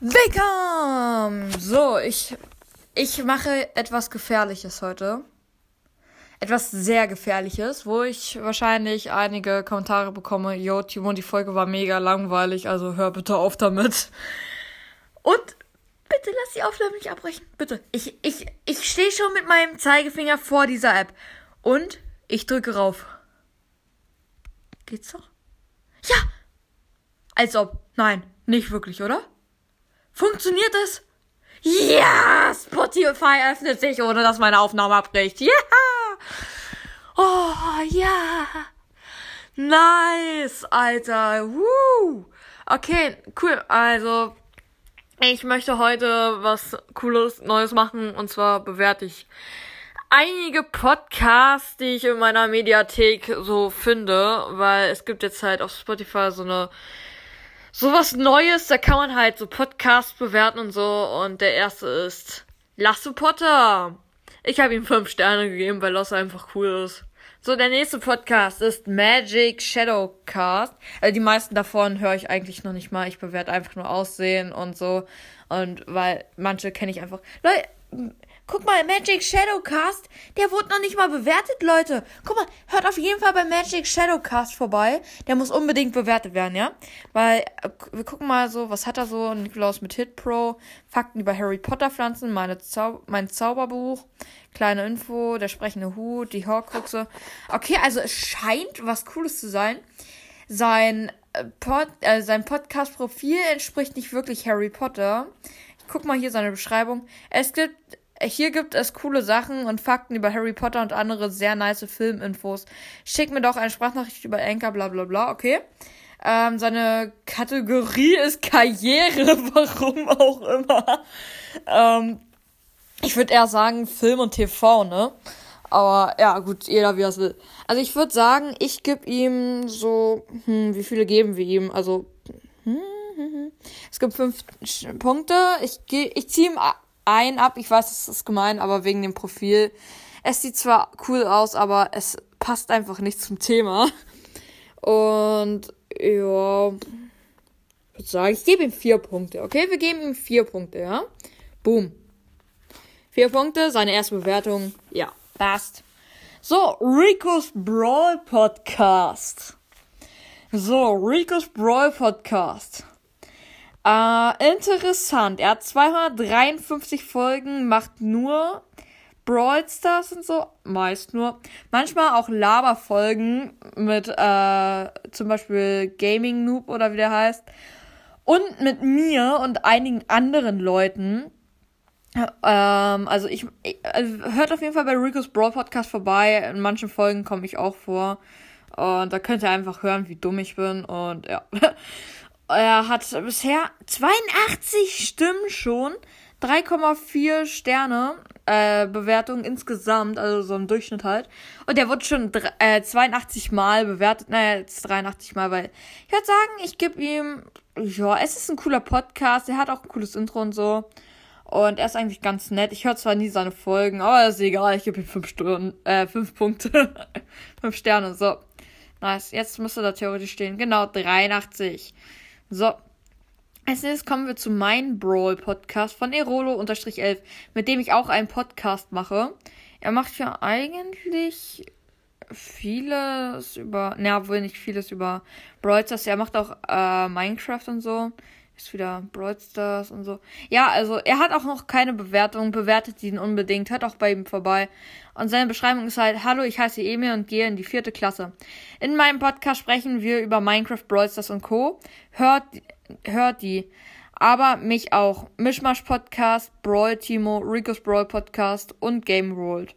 Willkommen! So, ich, ich mache etwas Gefährliches heute. Etwas sehr Gefährliches, wo ich wahrscheinlich einige Kommentare bekomme. Yo, Timon, die Folge war mega langweilig, also hör bitte auf damit. Und bitte lass die Aufnahme nicht abbrechen. Bitte. Ich, ich, ich stehe schon mit meinem Zeigefinger vor dieser App. Und ich drücke rauf. Geht's doch? Ja! Als ob. Nein, nicht wirklich, oder? Funktioniert es? Ja! Spotify öffnet sich, ohne dass meine Aufnahme abbricht. Ja! Oh, ja! Nice, Alter. Woo! Okay, cool. Also, ich möchte heute was Cooles, Neues machen. Und zwar bewerte ich einige Podcasts, die ich in meiner Mediathek so finde. Weil es gibt jetzt halt auf Spotify so eine sowas Neues, da kann man halt so Podcasts bewerten und so. Und der erste ist Lasse Potter. Ich habe ihm fünf Sterne gegeben, weil Lasse einfach cool ist. So, der nächste Podcast ist Magic Shadowcast. Also die meisten davon höre ich eigentlich noch nicht mal. Ich bewerte einfach nur Aussehen und so. Und weil manche kenne ich einfach. Leute, Guck mal, Magic Shadowcast, der wurde noch nicht mal bewertet, Leute. Guck mal, hört auf jeden Fall bei Magic Shadowcast vorbei. Der muss unbedingt bewertet werden, ja? Weil, äh, wir gucken mal so, was hat er so? Nikolaus mit Hit Pro, Fakten über Harry Potter Pflanzen, meine Zau mein Zauberbuch, kleine Info, der sprechende Hut, die Horcruxe. Okay, also es scheint was Cooles zu sein. Sein, äh, Pod, äh, sein Podcast-Profil entspricht nicht wirklich Harry Potter. Ich guck mal hier seine Beschreibung. Es gibt hier gibt es coole Sachen und Fakten über Harry Potter und andere sehr nice Filminfos. Schick mir doch eine Sprachnachricht über Anchor, bla bla bla, okay? Ähm, seine Kategorie ist Karriere, warum auch immer. Ähm, ich würde eher sagen Film und TV, ne? Aber ja, gut, jeder wie er es will. Also ich würde sagen, ich gebe ihm so, hm, wie viele geben wir ihm? Also, hm, hm, hm. es gibt fünf Punkte. Ich, ich ziehe ihm ein ab. Ich weiß, das ist gemein, aber wegen dem Profil. Es sieht zwar cool aus, aber es passt einfach nicht zum Thema. Und ja, ich würde sagen, ich gebe ihm vier Punkte. Okay, wir geben ihm vier Punkte, ja? Boom. Vier Punkte, seine erste Bewertung. Ja, passt. So, Rico's Brawl Podcast. So, Rico's Brawl Podcast. Äh, interessant. Er hat 253 Folgen, macht nur Brawl Stars und so. Meist nur. Manchmal auch Laberfolgen mit äh, zum Beispiel Gaming Noob oder wie der heißt. Und mit mir und einigen anderen Leuten. Ähm, also ich, ich also hört auf jeden Fall bei Rico's Brawl Podcast vorbei. In manchen Folgen komme ich auch vor. Und da könnt ihr einfach hören, wie dumm ich bin. Und ja. Er hat bisher 82 Stimmen schon, 3,4 Sterne äh, Bewertung insgesamt, also so im Durchschnitt halt. Und der wurde schon äh, 82 Mal bewertet, naja, jetzt 83 Mal, weil ich würde sagen, ich gebe ihm, ja, es ist ein cooler Podcast, er hat auch ein cooles Intro und so. Und er ist eigentlich ganz nett. Ich höre zwar nie seine Folgen, aber ist egal, ich gebe ihm 5 Stunden, äh, 5 Punkte. 5 Sterne, so. Nice, jetzt müsste da theoretisch stehen. Genau, 83. So. Als nächstes kommen wir zu meinem Brawl Podcast von Erolo-11, mit dem ich auch einen Podcast mache. Er macht ja eigentlich vieles über, na, wohl nicht vieles über Brawl Stars. Er macht auch äh, Minecraft und so. Ist wieder Brawl Stars und so. Ja, also er hat auch noch keine Bewertung. Bewertet ihn unbedingt. Hört auch bei ihm vorbei. Und seine Beschreibung ist halt, hallo, ich heiße Emil und gehe in die vierte Klasse. In meinem Podcast sprechen wir über Minecraft, Brawl Stars und Co. Hört, hört die. Aber mich auch. Mischmasch Podcast, Brawl Timo, Rico's Brawl Podcast und Game World.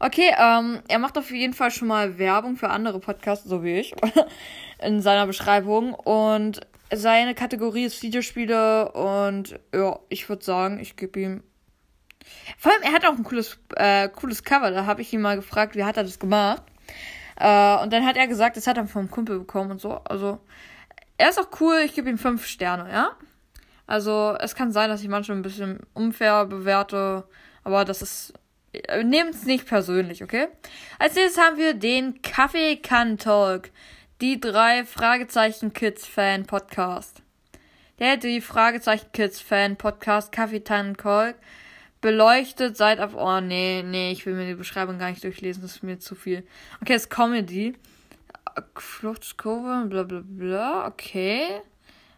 Okay, ähm, er macht auf jeden Fall schon mal Werbung für andere Podcasts, so wie ich, in seiner Beschreibung. Und seine Kategorie ist Videospiele und ja, ich würde sagen, ich gebe ihm. Vor allem, er hat auch ein cooles, äh, cooles Cover. Da habe ich ihn mal gefragt, wie hat er das gemacht. Äh, und dann hat er gesagt, das hat er vom Kumpel bekommen und so. Also, er ist auch cool, ich gebe ihm fünf Sterne, ja? Also, es kann sein, dass ich manchmal ein bisschen unfair bewerte, aber das ist Äh, Nehmt's nicht persönlich, okay? Als nächstes haben wir den Kaffee Kann Talk. Die drei Fragezeichen Kids Fan Podcast. Der die Fragezeichen Kids Fan Podcast Kann Talk beleuchtet seit ab. Oh, nee, nee, ich will mir die Beschreibung gar nicht durchlesen, das ist mir zu viel. Okay, es ist Comedy. Fluchtkurve, bla bla bla, okay.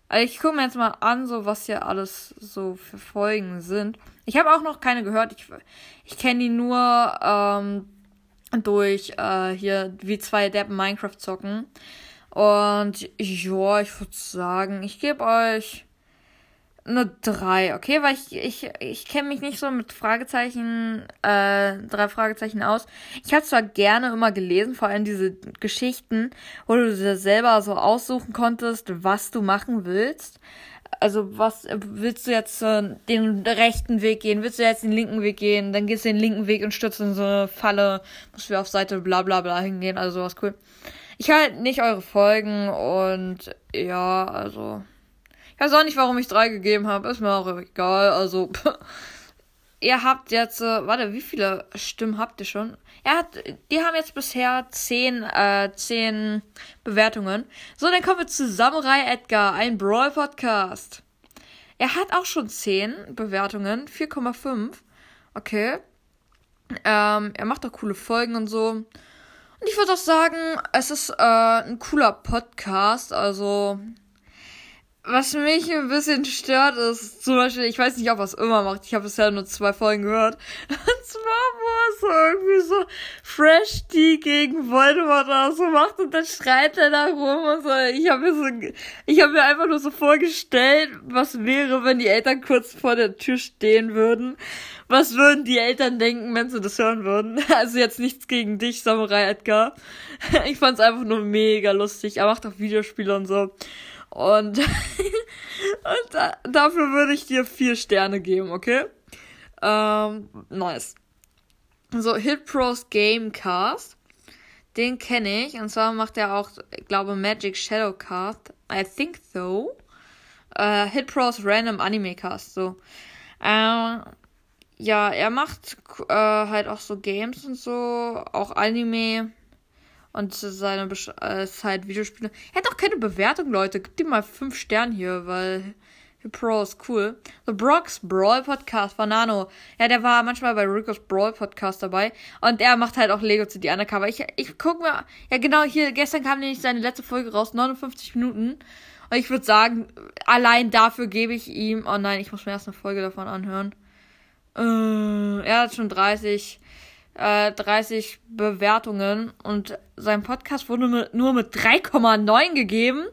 Also ich gucke mir jetzt mal an, so was hier alles so für Folgen sind. Ich habe auch noch keine gehört. Ich, ich kenne die nur ähm, durch äh, hier wie zwei Deppen Minecraft zocken. Und ja, ich würde sagen, ich gebe euch eine 3, okay? Weil ich, ich, ich kenne mich nicht so mit Fragezeichen, äh, drei Fragezeichen aus. Ich habe zwar gerne immer gelesen, vor allem diese Geschichten, wo du dir selber so aussuchen konntest, was du machen willst. Also, was willst du jetzt äh, den rechten Weg gehen? Willst du jetzt den linken Weg gehen? Dann gehst du den linken Weg und stürzt in so eine Falle, musst du auf Seite bla bla bla hingehen, also sowas cool. Ich halte nicht eure Folgen und ja, also ich weiß auch nicht, warum ich drei gegeben habe. Ist mir auch egal. Also, ihr habt jetzt, äh, warte, wie viele Stimmen habt ihr schon? Er hat, die haben jetzt bisher zehn, äh, zehn Bewertungen. So, dann kommen wir zu Samurai Edgar, ein Brawl-Podcast. Er hat auch schon zehn Bewertungen, 4,5. Okay. Ähm, er macht auch coole Folgen und so. Und ich würde auch sagen, es ist äh, ein cooler Podcast. Also, was mich ein bisschen stört, ist zum Beispiel, ich weiß nicht, ob er es immer macht. Ich habe bisher nur zwei Folgen gehört. Und zwar, wo er so irgendwie so Fresh Tea gegen Voldemort oder so macht und dann schreit er da rum und so. Ich habe mir so, ich habe mir einfach nur so vorgestellt, was wäre, wenn die Eltern kurz vor der Tür stehen würden. Was würden die Eltern denken, wenn sie das hören würden? Also jetzt nichts gegen dich, Samurai Edgar. Ich fand's einfach nur mega lustig. Er macht auch Videospiele und so. Und, und da, dafür würde ich dir vier Sterne geben, okay? Ähm, nice. So, Hit Pros Gamecast. Den kenne ich. Und zwar macht er auch, ich glaube, Magic Shadowcast. I think so. Äh, Hit Pros Random Anime Cast. So. Ähm, ja, er macht äh, halt auch so Games und so. Auch Anime. Und seine Besch äh, halt Videospiele. Er hat auch keine Bewertung, Leute. Gib ihm mal 5 Sterne hier, weil Pro ist cool. The Brock's Brawl Podcast von Nano. Ja, der war manchmal bei Rico's Brawl Podcast dabei. Und er macht halt auch Lego CD Undercover. Ich, ich guck mir, ja genau, hier, gestern kam nämlich seine letzte Folge raus, 59 Minuten. Und ich würde sagen, allein dafür gebe ich ihm, oh nein, ich muss mir erst eine Folge davon anhören. Äh, er hat schon 30 äh, 30 Bewertungen und sein Podcast wurde nur mit 3,9 gegeben.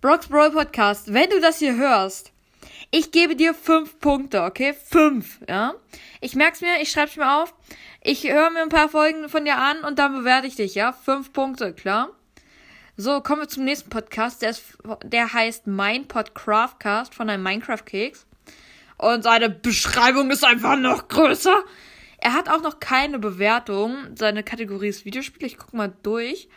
Brock's Brawl Podcast, wenn du das hier hörst, ich gebe dir 5 Punkte, okay? 5, ja? Ich merk's mir, ich schreib's mir auf. Ich höre mir ein paar Folgen von dir an und dann bewerte ich dich, ja? 5 Punkte, klar? So, kommen wir zum nächsten Podcast. Der, ist, der heißt Mein Craftcast von einem Minecraft-Keks. Und seine Beschreibung ist einfach noch größer. Er hat auch noch keine Bewertung. Seine Kategorie ist Videospiele. Ich guck mal durch.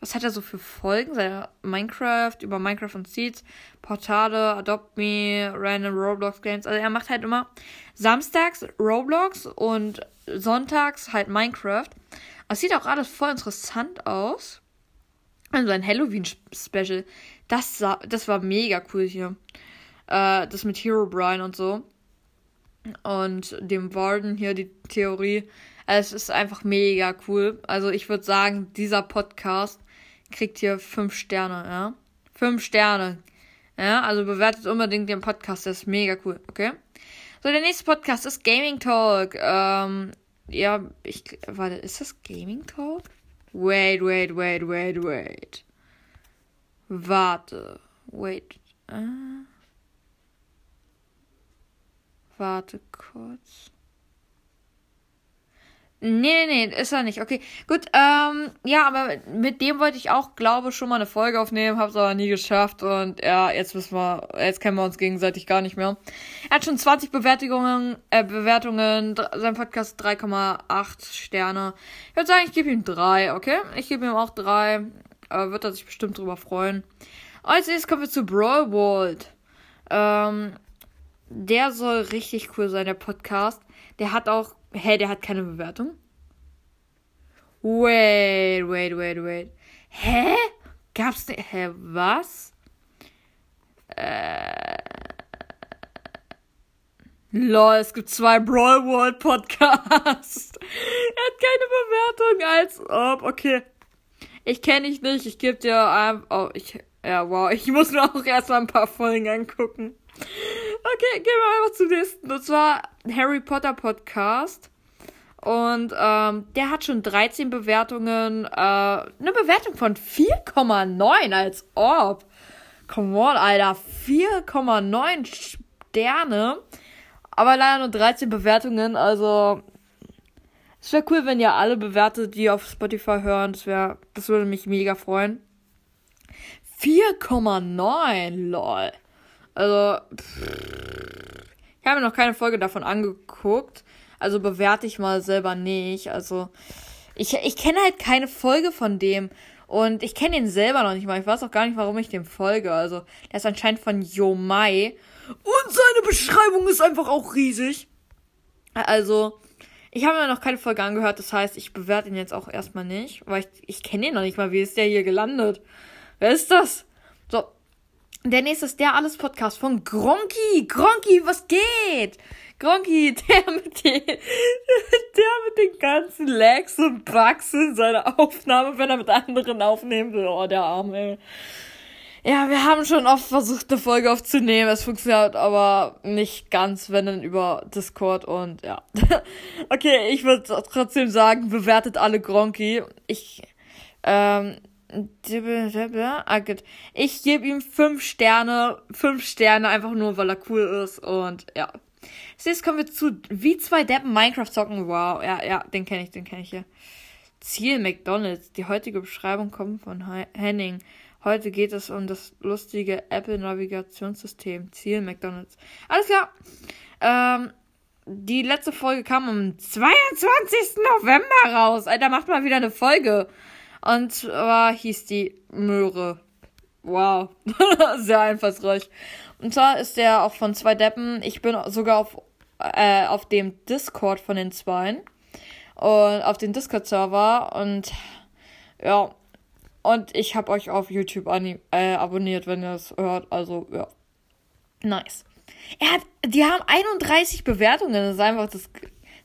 Was hat er so für Folgen? Seine Minecraft, über Minecraft und Seeds, Portale, Adopt Me, Random Roblox Games. Also er macht halt immer samstags Roblox und sonntags halt Minecraft. Es sieht auch alles voll interessant aus. Also ein Halloween-Special. Das, das war mega cool hier. Äh, das mit Hero Brian und so und dem Warden hier die Theorie. Es ist einfach mega cool. Also ich würde sagen, dieser Podcast kriegt hier fünf Sterne, ja. Fünf Sterne. Ja, also bewertet unbedingt den Podcast, der ist mega cool, okay? So, der nächste Podcast ist Gaming Talk. Ähm, ja, ich, warte, ist das Gaming Talk? Wait, wait, wait, wait, wait. Warte, wait. Äh. Warte kurz. Nee, nee, nee, ist er nicht. Okay, gut. Ähm, ja, aber mit dem wollte ich auch, glaube schon mal eine Folge aufnehmen, hab's aber nie geschafft und ja, jetzt wissen wir, jetzt kennen wir uns gegenseitig gar nicht mehr. Er hat schon 20 Bewertungen, äh, Bewertungen, sein Podcast 3,8 Sterne. Ich würde sagen, ich gebe ihm drei, okay? Ich gebe ihm auch drei. Äh, wird er sich bestimmt drüber freuen. Als nächstes kommen wir zu Brawl World. Ähm, der soll richtig cool sein, der Podcast. Der hat auch Hä, der hat keine Bewertung? Wait, wait, wait, wait. Hä? Gab's ne? Hä, was? Äh. Lol, es gibt zwei Brawl World Podcasts. er hat keine Bewertung, als ob. Okay. Ich kenne dich nicht, ich gebe dir einfach. Oh, ich. Ja, wow, ich muss mir auch erstmal ein paar Folgen angucken. Okay, gehen wir einfach zum nächsten. Und zwar Harry Potter Podcast. Und ähm, der hat schon 13 Bewertungen. Äh, eine Bewertung von 4,9 als ob. Come on, Alter. 4,9 Sterne. Aber leider nur 13 Bewertungen. Also, es wäre cool, wenn ihr alle bewertet, die auf Spotify hören. Das wäre, das würde mich mega freuen. 4,9, lol. Also, ich habe noch keine Folge davon angeguckt. Also bewerte ich mal selber nicht. Also, ich, ich kenne halt keine Folge von dem. Und ich kenne ihn selber noch nicht mal. Ich weiß auch gar nicht, warum ich dem folge. Also, der ist anscheinend von Yo Mai. Und seine Beschreibung ist einfach auch riesig. Also, ich habe mir noch keine Folge angehört. Das heißt, ich bewerte ihn jetzt auch erstmal nicht. Weil ich, ich kenne ihn noch nicht mal. Wie ist der hier gelandet? Wer ist das? So. Der nächste ist der Alles Podcast von Gronky. Gronky, was geht? Gronky, der mit den, der mit den ganzen Lags und Bugs in seiner Aufnahme, wenn er mit anderen aufnehmen will. Oh, der Arme. Ja, wir haben schon oft versucht, eine Folge aufzunehmen. Es funktioniert aber nicht ganz, wenn dann über Discord und ja. okay, ich würde trotzdem sagen, bewertet alle Gronky. Ich, ähm, ich gebe ihm fünf Sterne, fünf Sterne, einfach nur, weil er cool ist und ja. Jetzt kommen wir zu wie zwei Deppen Minecraft zocken. Wow, ja, ja, den kenne ich, den kenne ich hier. Ziel McDonald's. Die heutige Beschreibung kommt von Henning. Heute geht es um das lustige Apple Navigationssystem. Ziel McDonald's. Alles klar. Ähm, die letzte Folge kam am 22. November raus. Alter, macht mal wieder eine Folge. Und zwar hieß die Möhre. Wow. Sehr einfallsreich. Und zwar ist der auch von zwei Deppen. Ich bin sogar auf, äh, auf dem Discord von den Zweien. Und auf dem Discord-Server. Und ja, und ich habe euch auf YouTube äh, abonniert, wenn ihr es hört. Also, ja. Nice. Er hat, die haben 31 Bewertungen. Das ist einfach, das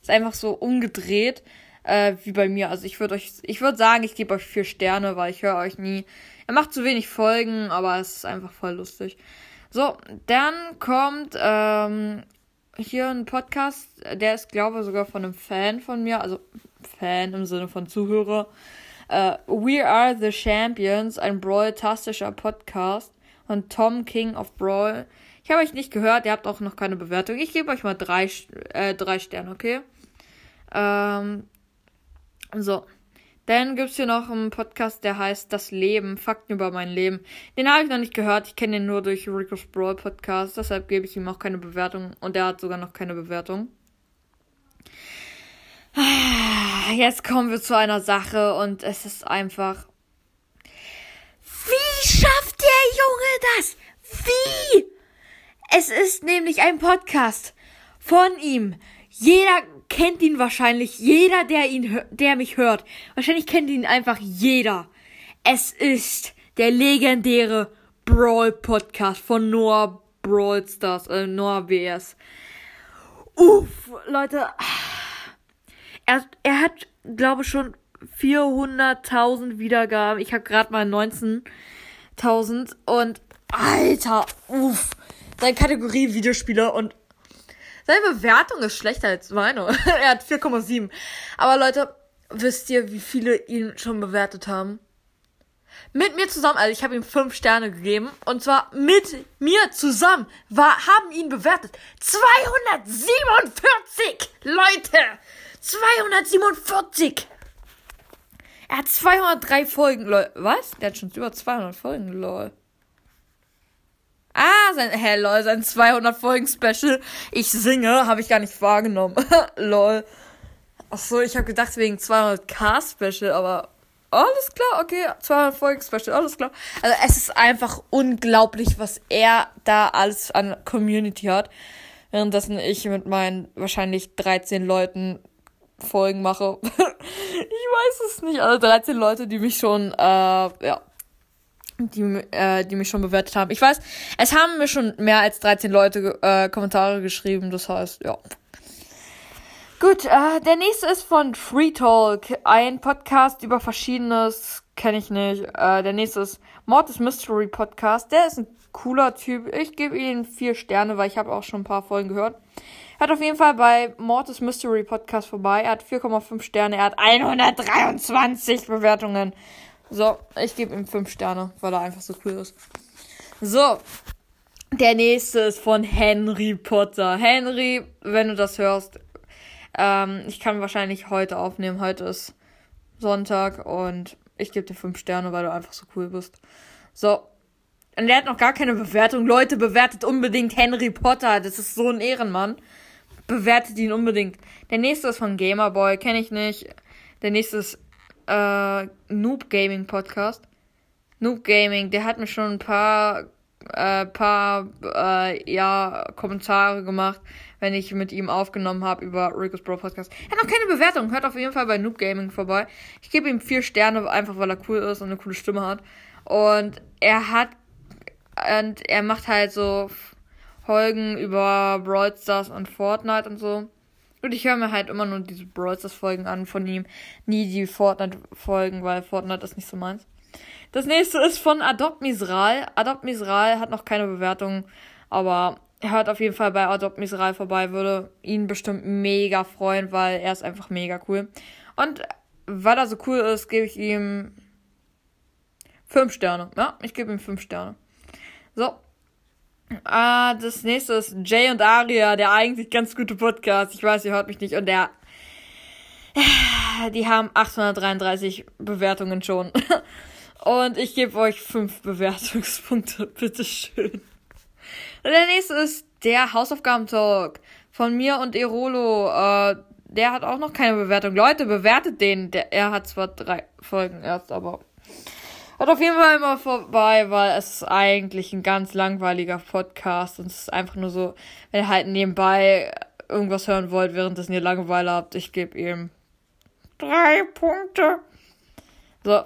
ist einfach so umgedreht äh, wie bei mir. Also ich würde euch, ich würde sagen, ich gebe euch vier Sterne, weil ich höre euch nie. Er macht zu wenig Folgen, aber es ist einfach voll lustig. So, dann kommt ähm, hier ein Podcast, der ist, glaube ich, sogar von einem Fan von mir, also Fan im Sinne von Zuhörer. Uh, We Are the Champions, ein Brawl-tastischer Podcast von Tom King of Brawl. Ich habe euch nicht gehört, ihr habt auch noch keine Bewertung. Ich gebe euch mal drei, äh, drei Sterne, okay? Ähm, so. Dann gibt es hier noch einen Podcast, der heißt Das Leben, Fakten über mein Leben. Den habe ich noch nicht gehört. Ich kenne den nur durch Rico's Brawl Podcast. Deshalb gebe ich ihm auch keine Bewertung. Und der hat sogar noch keine Bewertung. Jetzt kommen wir zu einer Sache und es ist einfach. Wie schafft der Junge das? Wie? Es ist nämlich ein Podcast von ihm. Jeder kennt ihn wahrscheinlich. Jeder, der ihn, der mich hört. Wahrscheinlich kennt ihn einfach jeder. Es ist der legendäre Brawl Podcast von Noah Brawl Stars, äh, Noah WS. Uff, Leute. Er, er hat, glaube ich, schon 400.000 Wiedergaben. Ich habe gerade mal 19.000 und Alter, uff. Seine Kategorie Videospieler und seine Bewertung ist schlechter als meine. er hat 4,7. Aber Leute, wisst ihr, wie viele ihn schon bewertet haben? Mit mir zusammen, also ich habe ihm 5 Sterne gegeben. Und zwar mit mir zusammen war, haben ihn bewertet 247 Leute! 247! Er hat 203 Folgen, lol. Was? Der hat schon über 200 Folgen, lol. Ah, sein, hä, lol, sein 200 Folgen Special. Ich singe, habe ich gar nicht wahrgenommen. lol. Ach so, ich habe gedacht wegen 200k Special, aber alles klar, okay, 200 Folgen Special, alles klar. Also es ist einfach unglaublich, was er da alles an Community hat. Währenddessen ich mit meinen wahrscheinlich 13 Leuten Folgen mache. ich weiß es nicht. Also 13 Leute, die mich schon, äh, ja, die, äh, die mich schon bewertet haben. Ich weiß, es haben mir schon mehr als 13 Leute äh, Kommentare geschrieben. Das heißt, ja. Gut, äh, der nächste ist von Free Talk, ein Podcast über verschiedenes, kenne ich nicht. Äh, der nächste ist Mortis Mystery Podcast. Der ist ein cooler Typ. Ich gebe ihm vier Sterne, weil ich habe auch schon ein paar Folgen gehört. Hört auf jeden Fall bei Mortis Mystery Podcast vorbei. Er hat 4,5 Sterne. Er hat 123 Bewertungen. So, ich gebe ihm 5 Sterne, weil er einfach so cool ist. So, der nächste ist von Henry Potter. Henry, wenn du das hörst, ähm, ich kann wahrscheinlich heute aufnehmen. Heute ist Sonntag und ich gebe dir 5 Sterne, weil du einfach so cool bist. So. Und der hat noch gar keine Bewertung. Leute, bewertet unbedingt Henry Potter. Das ist so ein Ehrenmann. Bewertet ihn unbedingt. Der nächste ist von Gamerboy, kenne ich nicht. Der nächste ist äh, Noob Gaming Podcast. Noob Gaming, der hat mir schon ein paar, äh, paar, äh, ja, Kommentare gemacht, wenn ich mit ihm aufgenommen habe über Rico's Bro Podcast. Er hat noch keine Bewertung, hört auf jeden Fall bei Noob Gaming vorbei. Ich gebe ihm vier Sterne, einfach weil er cool ist und eine coole Stimme hat. Und er hat, und er macht halt so Folgen über Brawl Stars und Fortnite und so. Und ich höre mir halt immer nur diese Brawl Stars Folgen an von ihm. Nie die Fortnite Folgen, weil Fortnite ist nicht so meins. Das nächste ist von Adopt Misral. Adopt Misral hat noch keine Bewertung, aber er hört auf jeden Fall bei Adopt Misral vorbei. Würde ihn bestimmt mega freuen, weil er ist einfach mega cool. Und weil er so cool ist, gebe ich ihm 5 Sterne. Ja, ich gebe ihm 5 Sterne. So, Ah, das nächste ist Jay und Aria, der eigentlich ganz gute Podcast. Ich weiß, ihr hört mich nicht. Und der. Die haben 833 Bewertungen schon. Und ich gebe euch 5 Bewertungspunkte. Bitteschön. Und der nächste ist der Hausaufgaben-Talk von mir und Erolo. Äh, der hat auch noch keine Bewertung. Leute, bewertet den. Der, er hat zwar drei Folgen erst, aber Hört auf jeden Fall immer vorbei, weil es ist eigentlich ein ganz langweiliger Podcast und es ist einfach nur so, wenn ihr halt nebenbei irgendwas hören wollt, währenddessen ihr Langeweile habt, ich gebe ihm drei Punkte. So.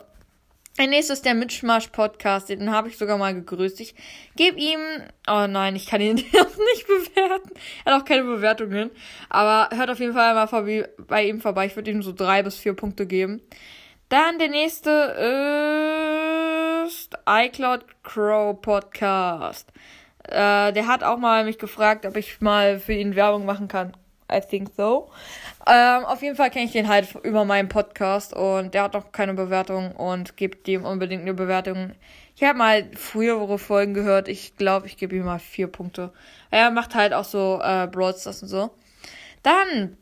Der nächste ist der Mitschmasch-Podcast, den habe ich sogar mal gegrüßt. Ich gebe ihm, oh nein, ich kann ihn nicht bewerten. Er hat auch keine Bewertungen. Aber hört auf jeden Fall mal vorbei, bei ihm vorbei. Ich würde ihm so drei bis vier Punkte geben. Dann der nächste ist iCloud Crow Podcast. Äh, der hat auch mal mich gefragt, ob ich mal für ihn Werbung machen kann. I think so. Ähm, auf jeden Fall kenne ich den halt über meinen Podcast und der hat noch keine Bewertung und gibt ihm unbedingt eine Bewertung. Ich habe mal frühere Folgen gehört. Ich glaube, ich gebe ihm mal vier Punkte. Er macht halt auch so äh, Broadstars und so. Dann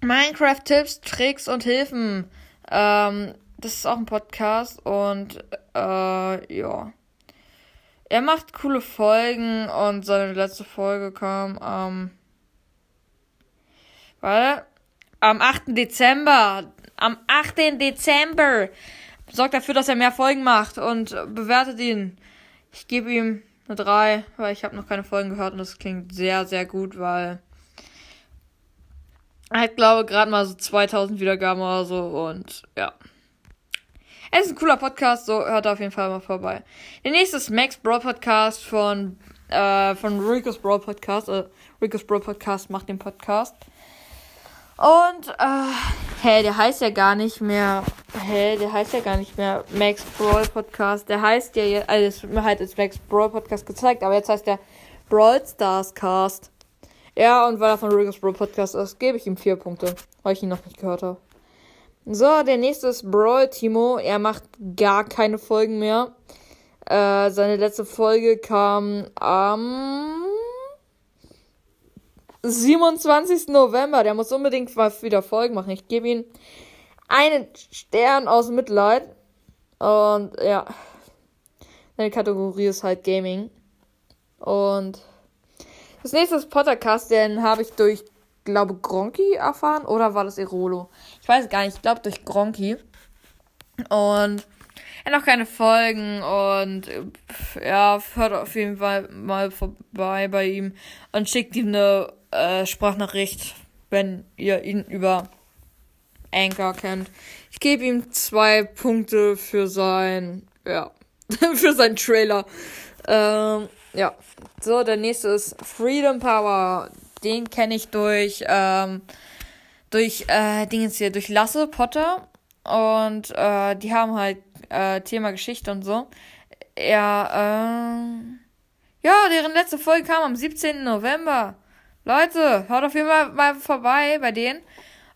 Minecraft-Tipps, Tricks und Hilfen. Ähm, das ist auch ein Podcast und äh, ja. Er macht coole Folgen und seine letzte Folge kam am. Ähm, weil am 8. Dezember. Am 8. Dezember. Sorgt dafür, dass er mehr Folgen macht und bewertet ihn. Ich gebe ihm eine 3, weil ich habe noch keine Folgen gehört und das klingt sehr, sehr gut, weil hat, glaube gerade mal so 2000 Wiedergaben oder so und ja. Es ist ein cooler Podcast, so hört auf jeden Fall mal vorbei. Der nächste ist Max Brawl Podcast von, äh, von Rico's Brawl Podcast. Äh, Rico's Brawl Podcast macht den Podcast. Und, äh, hä, der heißt ja gar nicht mehr, hä, der heißt ja gar nicht mehr Max Brawl Podcast. Der heißt ja, jetzt, also es wird mir halt als Max Brawl Podcast gezeigt, aber jetzt heißt der Brawl Stars Cast. Ja, und weil er von Rico's Brawl Podcast ist, gebe ich ihm vier Punkte, weil ich ihn noch nicht gehört habe. So, der nächste ist Brawl Timo. Er macht gar keine Folgen mehr. Äh, seine letzte Folge kam am 27. November. Der muss unbedingt mal wieder Folgen machen. Ich gebe ihm einen Stern aus Mitleid. Und ja, seine Kategorie ist halt Gaming. Und das nächste ist Pottercast, den habe ich durch glaube, Gronki erfahren oder war das Erolo? Ich weiß gar nicht, ich glaube durch Gronki. Und er hat noch keine Folgen und ja, hört auf jeden Fall mal vorbei bei ihm und schickt ihm eine äh, Sprachnachricht, wenn ihr ihn über Anchor kennt. Ich gebe ihm zwei Punkte für sein, ja, für seinen Trailer. Ähm, ja. So, der nächste ist Freedom Power. Den kenne ich durch, ähm, durch, äh, Dingens hier, durch Lasse Potter. Und, äh, die haben halt, äh, Thema Geschichte und so. Ja, äh, ja, deren letzte Folge kam am 17. November. Leute, hört auf jeden Fall mal vorbei bei denen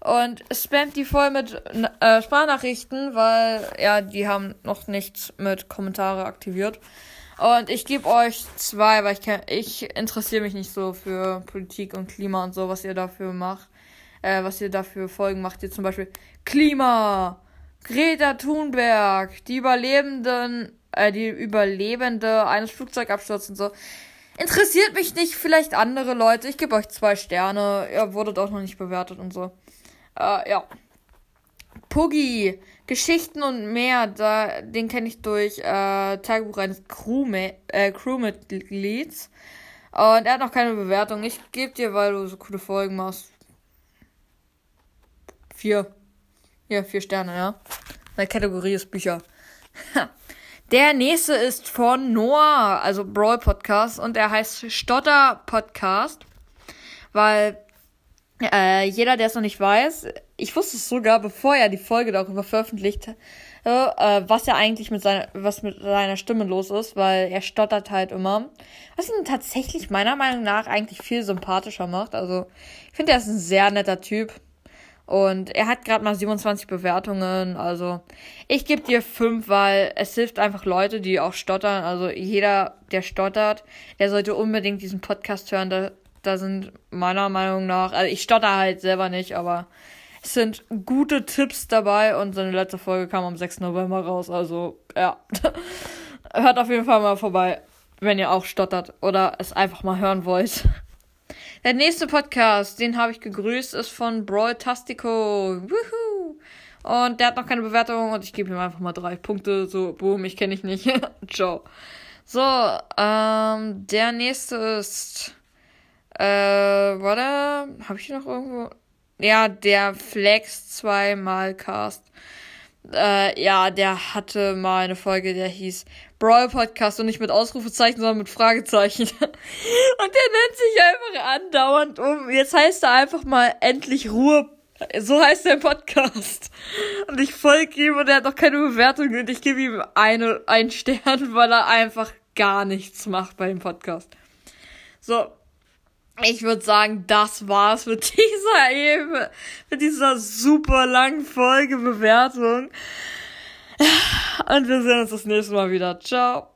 und spammt die voll mit äh, Sprachnachrichten, weil ja, die haben noch nichts mit Kommentare aktiviert. Und ich gebe euch zwei, weil ich kenn, ich interessiere mich nicht so für Politik und Klima und so, was ihr dafür macht. Äh, was ihr dafür Folgen macht. Ihr zum Beispiel Klima, Greta Thunberg, die Überlebenden, äh, die Überlebende eines Flugzeugabsturzes und so. Interessiert mich nicht, vielleicht andere Leute. Ich gebe euch zwei Sterne. Ihr wurdet auch noch nicht bewertet und so. Äh, ja. Puggy, Geschichten und mehr, da, den kenne ich durch äh, Tagebuch eines Crewma äh, Crewmitglieds. Und er hat noch keine Bewertung. Ich gebe dir, weil du so coole Folgen machst. Vier. Ja, vier Sterne, ja. Meine Kategorie ist Bücher. Der nächste ist von Noah, also Brawl Podcast, und er heißt Stotter Podcast, weil äh, jeder, der es noch nicht weiß, ich wusste es sogar, bevor er die Folge darüber veröffentlicht äh, was er eigentlich mit seiner, was mit seiner Stimme los ist, weil er stottert halt immer. Was ihn tatsächlich meiner Meinung nach eigentlich viel sympathischer macht. Also, ich finde, er ist ein sehr netter Typ. Und er hat gerade mal 27 Bewertungen. Also, ich gebe dir 5, weil es hilft einfach Leute, die auch stottern. Also, jeder, der stottert, der sollte unbedingt diesen Podcast hören. Da da sind meiner Meinung nach, also ich stotter halt selber nicht, aber es sind gute Tipps dabei und seine letzte Folge kam am 6. November raus. Also, ja. Hört auf jeden Fall mal vorbei, wenn ihr auch stottert oder es einfach mal hören wollt. Der nächste Podcast, den habe ich gegrüßt, ist von Brawl Tastico. Woohoo! Und der hat noch keine Bewertung und ich gebe ihm einfach mal drei Punkte. So, boom, ich kenne dich nicht. Ciao. So, ähm, der nächste ist äh, warte, habe ich noch irgendwo? Ja, der Flex zweimal Cast. Äh, ja, der hatte mal eine Folge, der hieß Brawl Podcast und nicht mit Ausrufezeichen, sondern mit Fragezeichen. und der nennt sich einfach andauernd um. Jetzt heißt er einfach mal endlich Ruhe. So heißt der Podcast. Und ich folge ihm und er hat noch keine Bewertung und ich gebe ihm eine, einen Stern, weil er einfach gar nichts macht bei dem Podcast. So, ich würde sagen, das war's mit dieser eben, mit dieser super langen Folgebewertung. Und wir sehen uns das nächste Mal wieder. Ciao.